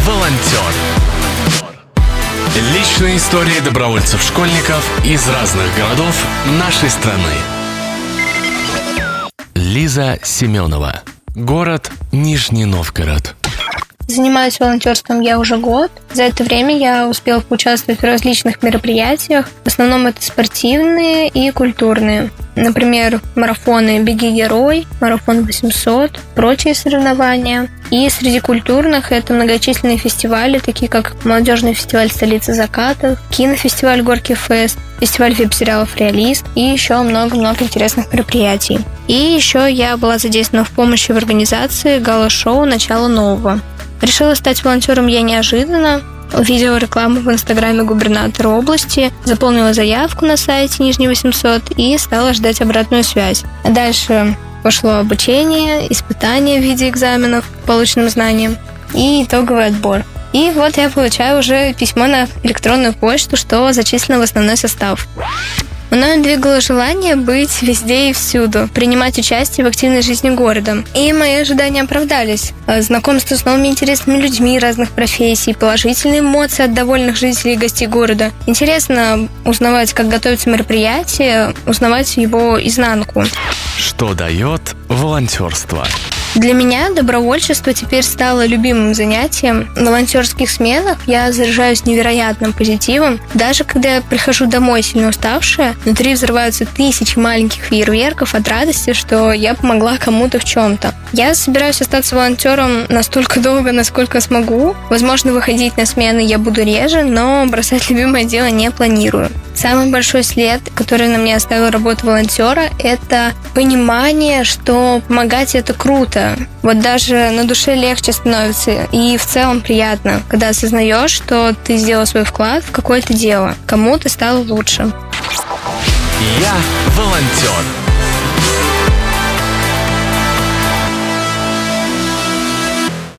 волонтер. Личные истории добровольцев-школьников из разных городов нашей страны. Лиза Семенова. Город Нижний Новгород. Занимаюсь волонтерством я уже год. За это время я успела поучаствовать в различных мероприятиях. В основном это спортивные и культурные. Например, марафоны «Беги, герой», «Марафон 800», прочие соревнования. И среди культурных это многочисленные фестивали, такие как молодежный фестиваль столицы закатов, кинофестиваль Горки Фест, фестиваль веб-сериалов «Реалист» и еще много-много интересных мероприятий. И еще я была задействована в помощи в организации гала-шоу «Начало нового». Решила стать волонтером я неожиданно. Увидела рекламу в инстаграме губернатора области, заполнила заявку на сайте Нижний 800 и стала ждать обратную связь. Дальше пошло обучение, испытания в виде экзаменов по полученным знаниям и итоговый отбор. И вот я получаю уже письмо на электронную почту, что зачислено в основной состав. Мною двигало желание быть везде и всюду, принимать участие в активной жизни города. И мои ожидания оправдались. Э, знакомство с новыми интересными людьми разных профессий, положительные эмоции от довольных жителей и гостей города. Интересно узнавать, как готовится мероприятие, узнавать его изнанку. Что дает волонтерство? Для меня добровольчество теперь стало любимым занятием. На волонтерских сменах я заряжаюсь невероятным позитивом. Даже когда я прихожу домой сильно уставшая, внутри взрываются тысячи маленьких фейерверков от радости, что я помогла кому-то в чем-то. Я собираюсь остаться волонтером настолько долго, насколько смогу. Возможно, выходить на смены я буду реже, но бросать любимое дело не планирую. Самый большой след, который на мне оставил работа волонтера, это понимание, что помогать это круто. Вот даже на душе легче становится и в целом приятно, когда осознаешь, что ты сделал свой вклад в какое-то дело, кому ты стал лучше. Я волонтер.